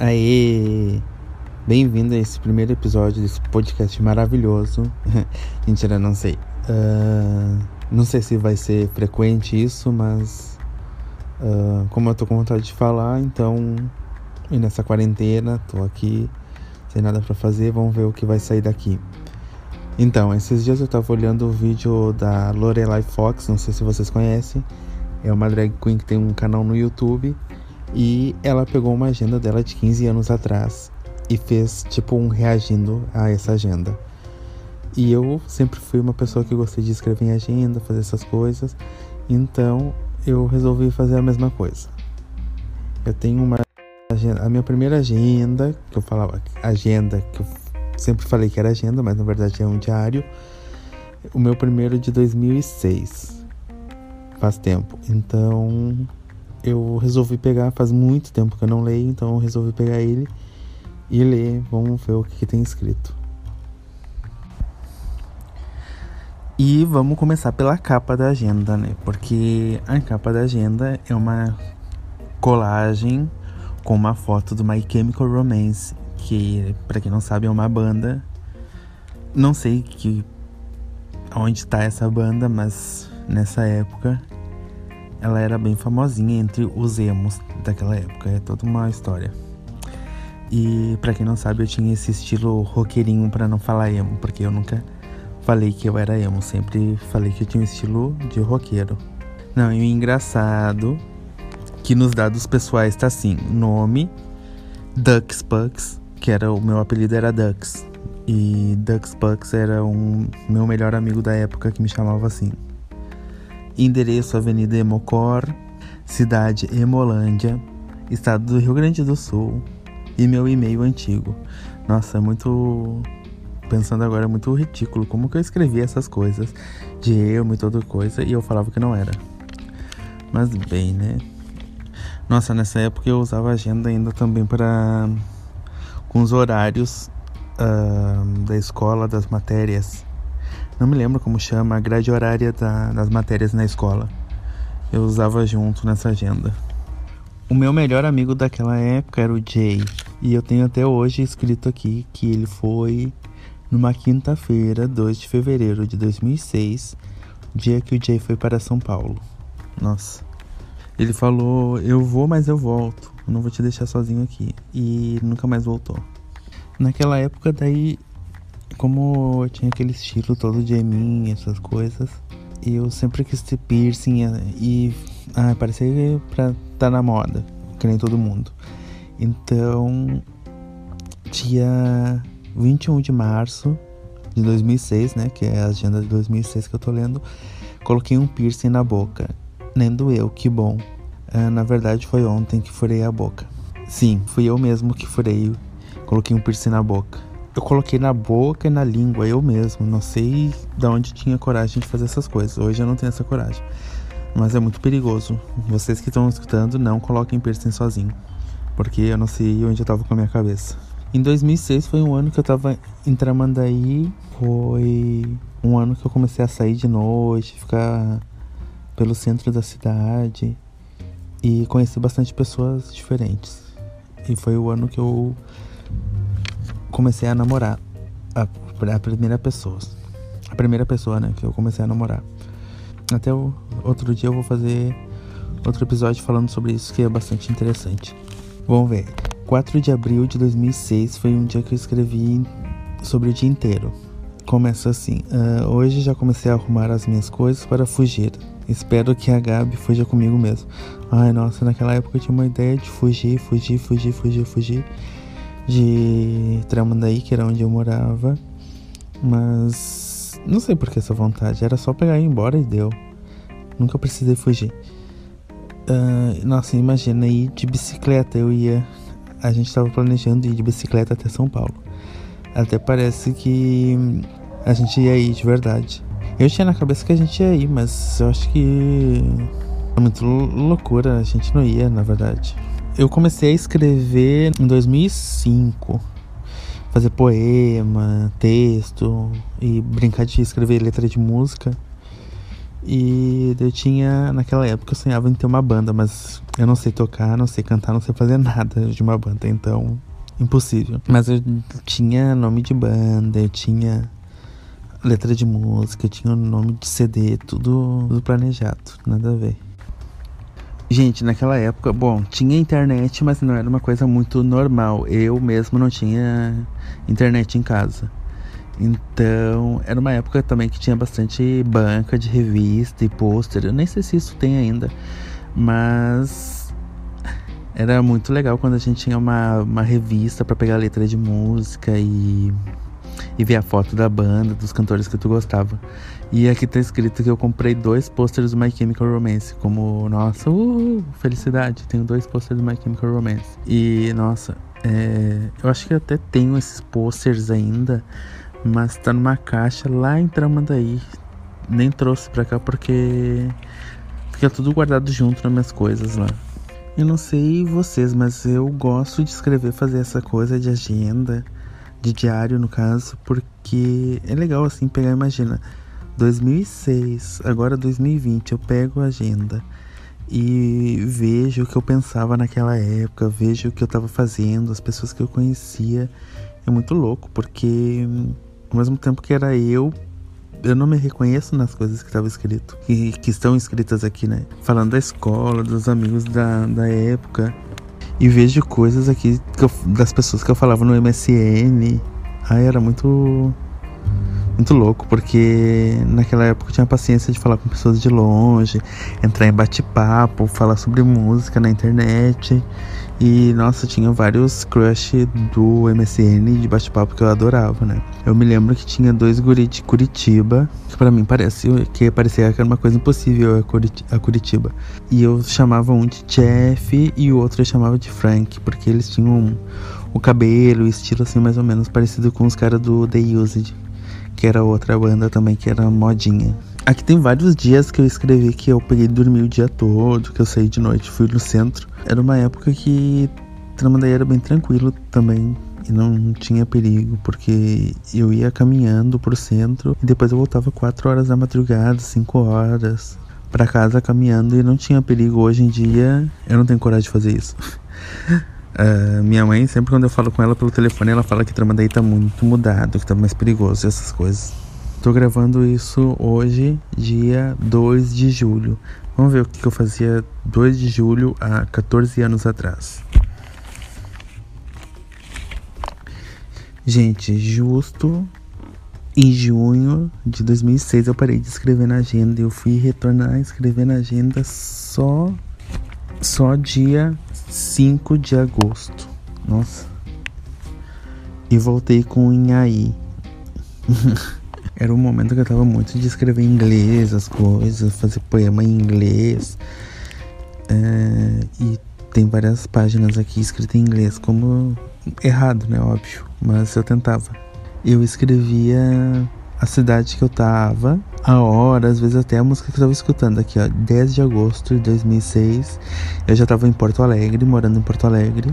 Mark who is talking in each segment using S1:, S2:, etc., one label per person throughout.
S1: Aê! Bem-vindo a esse primeiro episódio desse podcast maravilhoso. Mentira, não sei. Uh, não sei se vai ser frequente isso, mas uh, como eu tô com vontade de falar, então e nessa quarentena, tô aqui sem nada para fazer, vamos ver o que vai sair daqui. Então, esses dias eu tava olhando o vídeo da Lorelai Fox, não sei se vocês conhecem. É uma drag queen que tem um canal no YouTube e ela pegou uma agenda dela de 15 anos atrás e fez tipo um reagindo a essa agenda. E eu sempre fui uma pessoa que gostei de escrever em agenda, fazer essas coisas. Então eu resolvi fazer a mesma coisa. Eu tenho uma agenda, a minha primeira agenda, que eu falava agenda, que eu sempre falei que era agenda, mas na verdade é um diário. O meu primeiro de 2006. Faz tempo. Então eu resolvi pegar, faz muito tempo que eu não leio, então eu resolvi pegar ele e ler. Vamos ver o que, que tem escrito. E vamos começar pela capa da agenda, né? Porque a capa da agenda é uma colagem com uma foto do My Chemical Romance, que para quem não sabe é uma banda. Não sei que onde está essa banda, mas nessa época ela era bem famosinha entre os emos daquela época. É toda uma história. E para quem não sabe, eu tinha esse estilo roqueirinho para não falar emo, porque eu nunca falei que eu era emo, sempre falei que eu tinha um estilo de roqueiro. Não, e o engraçado que nos dados pessoais tá assim, nome Dux Pucks, que era o meu apelido era Dux. E Dux Pucks era um meu melhor amigo da época que me chamava assim. Endereço Avenida Emocor, cidade Emolândia, estado do Rio Grande do Sul, e meu e-mail antigo. Nossa, é muito. Pensando agora, é muito ridículo como que eu escrevi essas coisas de eu e toda coisa e eu falava que não era. Mas bem, né? Nossa, nessa época eu usava agenda ainda também para. com os horários uh, da escola, das matérias. Não me lembro como chama, a grade horária da, das matérias na escola. Eu usava junto nessa agenda. O meu melhor amigo daquela época era o Jay. E eu tenho até hoje escrito aqui que ele foi numa quinta-feira, 2 de fevereiro de 2006, dia que o Jay foi para São Paulo. Nossa. Ele falou: Eu vou, mas eu volto. Eu não vou te deixar sozinho aqui. E nunca mais voltou. Naquela época, daí, como eu tinha aquele estilo todo de mim, essas coisas, eu sempre quis ter piercing e. Ah, parecia pra tá na moda, que nem todo mundo. Então, dia 21 de março de 2006, né, que é a agenda de 2006 que eu tô lendo, coloquei um piercing na boca. Nem doeu, que bom. Ah, na verdade, foi ontem que furei a boca. Sim, fui eu mesmo que furei, coloquei um piercing na boca. Eu coloquei na boca e na língua, eu mesmo. Não sei de onde tinha coragem de fazer essas coisas. Hoje eu não tenho essa coragem. Mas é muito perigoso. Vocês que estão escutando, não coloquem piercing sozinho porque eu não sei onde eu tava com a minha cabeça. Em 2006 foi um ano que eu tava em Tramandaí, foi um ano que eu comecei a sair de noite, ficar pelo centro da cidade e conheci bastante pessoas diferentes. E foi o ano que eu comecei a namorar a, a primeira pessoa. A primeira pessoa, né, que eu comecei a namorar. Até o outro dia eu vou fazer outro episódio falando sobre isso que é bastante interessante. Vamos ver. 4 de abril de 2006 foi um dia que eu escrevi sobre o dia inteiro. Começa assim: uh, Hoje já comecei a arrumar as minhas coisas para fugir. Espero que a Gabi fuja comigo mesmo. Ai, nossa, naquela época eu tinha uma ideia de fugir, fugir, fugir, fugir, fugir de Tramandaí, que era onde eu morava. Mas não sei por que essa vontade. Era só pegar e ir embora e deu. Nunca precisei fugir. Uh, nossa, imagina ir de bicicleta. Eu ia. A gente estava planejando ir de bicicleta até São Paulo. Até parece que a gente ia ir de verdade. Eu tinha na cabeça que a gente ia ir, mas eu acho que é muito loucura. A gente não ia, na verdade. Eu comecei a escrever em 2005. Fazer poema, texto e brincar de escrever letra de música E eu tinha, naquela época, eu sonhava em ter uma banda, mas eu não sei tocar, não sei cantar, não sei fazer nada de uma banda, então impossível. Mas eu tinha nome de banda, eu tinha letra de música, eu tinha nome de CD, tudo, tudo planejado, nada a ver. Gente, naquela época, bom, tinha internet, mas não era uma coisa muito normal. Eu mesmo não tinha internet em casa. Então, era uma época também que tinha bastante banca de revista e pôster. Eu nem sei se isso tem ainda, mas era muito legal quando a gente tinha uma, uma revista para pegar letra de música e, e ver a foto da banda, dos cantores que tu gostava. E aqui tá escrito que eu comprei dois pôsteres do My Chemical Romance, como, nossa, uh, felicidade, tenho dois pôsteres do My Chemical Romance. E, nossa, é, eu acho que eu até tenho esses pôsteres ainda, mas tá numa caixa lá em Tramandaí. Nem trouxe pra cá porque fica tudo guardado junto nas minhas coisas lá. Eu não sei vocês, mas eu gosto de escrever, fazer essa coisa de agenda, de diário no caso, porque é legal assim pegar, imagina, 2006, agora 2020, eu pego a agenda e vejo o que eu pensava naquela época, vejo o que eu estava fazendo, as pessoas que eu conhecia. É muito louco, porque ao mesmo tempo que era eu, eu não me reconheço nas coisas que estava escrito, que, que estão escritas aqui, né? Falando da escola, dos amigos da, da época. E vejo coisas aqui eu, das pessoas que eu falava no MSN. Ai, era muito. Muito louco, porque naquela época eu tinha paciência de falar com pessoas de longe, entrar em bate-papo, falar sobre música na internet. E nossa, tinha vários crush do MSN de bate-papo que eu adorava, né? Eu me lembro que tinha dois guri de Curitiba, que para mim parece que parecia que era uma coisa impossível a Curitiba. E eu chamava um de Jeff e o outro eu chamava de Frank, porque eles tinham o cabelo, o estilo assim mais ou menos parecido com os caras do The Used, que era outra banda também que era modinha. Aqui tem vários dias que eu escrevi que eu peguei e dormi o dia todo, que eu saí de noite, fui no centro. Era uma época que Tramandaí era bem tranquilo também e não tinha perigo, porque eu ia caminhando pro centro e depois eu voltava 4 horas da madrugada, 5 horas para casa caminhando e não tinha perigo. Hoje em dia eu não tenho coragem de fazer isso. Uh, minha mãe, sempre quando eu falo com ela pelo telefone, ela fala que Tramandaí tá muito mudado, que tá mais perigoso, essas coisas. Tô gravando isso hoje, dia 2 de julho. Vamos ver o que eu fazia 2 de julho há 14 anos atrás. Gente, justo em junho de 2006 eu parei de escrever na agenda. Eu fui retornar a escrever na agenda só só dia 5 de agosto. Nossa. E voltei com o Inhaí. Era um momento que eu tava muito de escrever em inglês as coisas, fazer poema em inglês. É, e tem várias páginas aqui escritas em inglês, como errado, né? Óbvio. Mas eu tentava. Eu escrevia a cidade que eu tava, a hora, às vezes até a música que eu tava escutando aqui, ó. 10 de agosto de 2006. Eu já tava em Porto Alegre, morando em Porto Alegre.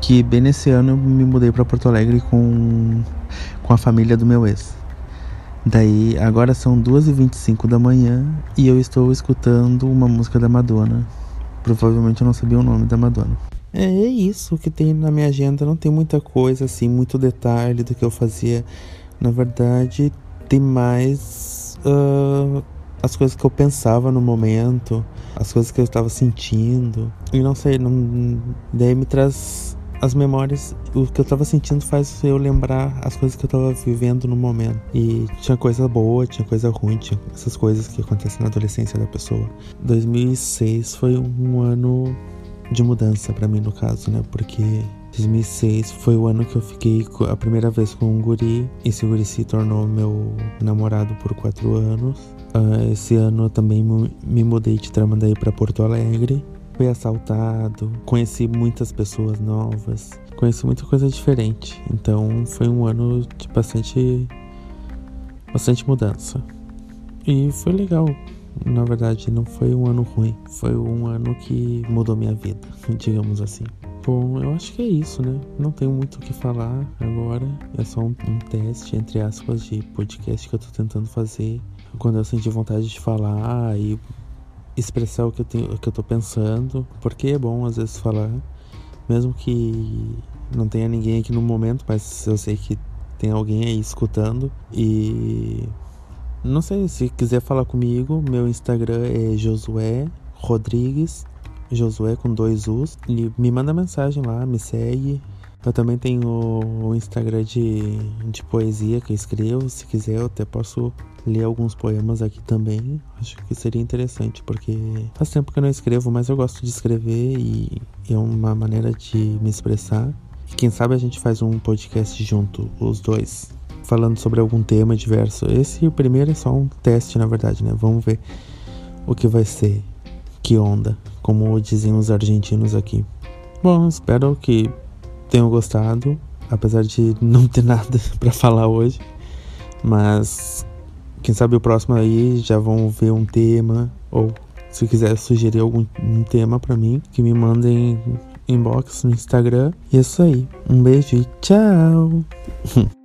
S1: Que bem nesse ano eu me mudei para Porto Alegre com, com a família do meu ex. Daí, agora são 2h25 da manhã e eu estou escutando uma música da Madonna. Provavelmente eu não sabia o nome da Madonna. É, é isso que tem na minha agenda. Não tem muita coisa, assim, muito detalhe do que eu fazia. Na verdade, tem mais uh, as coisas que eu pensava no momento, as coisas que eu estava sentindo. E não sei, não, daí me traz as memórias, o que eu tava sentindo faz eu lembrar as coisas que eu tava vivendo no momento. E tinha coisa boa, tinha coisa ruim, tinha essas coisas que acontecem na adolescência da pessoa. 2006 foi um ano de mudança para mim, no caso, né? Porque 2006 foi o ano que eu fiquei a primeira vez com um guri. Esse guri se tornou meu namorado por quatro anos. Uh, esse ano eu também me mudei de Tramandaí para Porto Alegre fui assaltado, conheci muitas pessoas novas, conheci muita coisa diferente. Então foi um ano de bastante bastante mudança. E foi legal. Na verdade, não foi um ano ruim. Foi um ano que mudou minha vida, digamos assim. Bom, eu acho que é isso, né? Não tenho muito o que falar agora. É só um, um teste, entre aspas, de podcast que eu tô tentando fazer. Quando eu sentir vontade de falar e expressar o que eu, tenho, o que eu tô pensando, porque é bom às vezes falar, mesmo que não tenha ninguém aqui no momento, mas eu sei que tem alguém aí escutando. E não sei se quiser falar comigo, meu Instagram é Josué Rodrigues, Josué com dois U's, e me manda mensagem lá, me segue. Eu também tenho o Instagram de, de poesia que eu escrevo. Se quiser, eu até posso ler alguns poemas aqui também. Acho que seria interessante, porque faz tempo que eu não escrevo, mas eu gosto de escrever e é uma maneira de me expressar. E quem sabe a gente faz um podcast junto, os dois, falando sobre algum tema diverso. Esse primeiro é só um teste, na verdade, né? Vamos ver o que vai ser. Que onda, como dizem os argentinos aqui. Bom, espero que tenham gostado, apesar de não ter nada para falar hoje. Mas quem sabe o próximo aí já vão ver um tema ou se quiser sugerir algum um tema para mim, que me mandem inbox no Instagram. E é isso aí. Um beijo e tchau.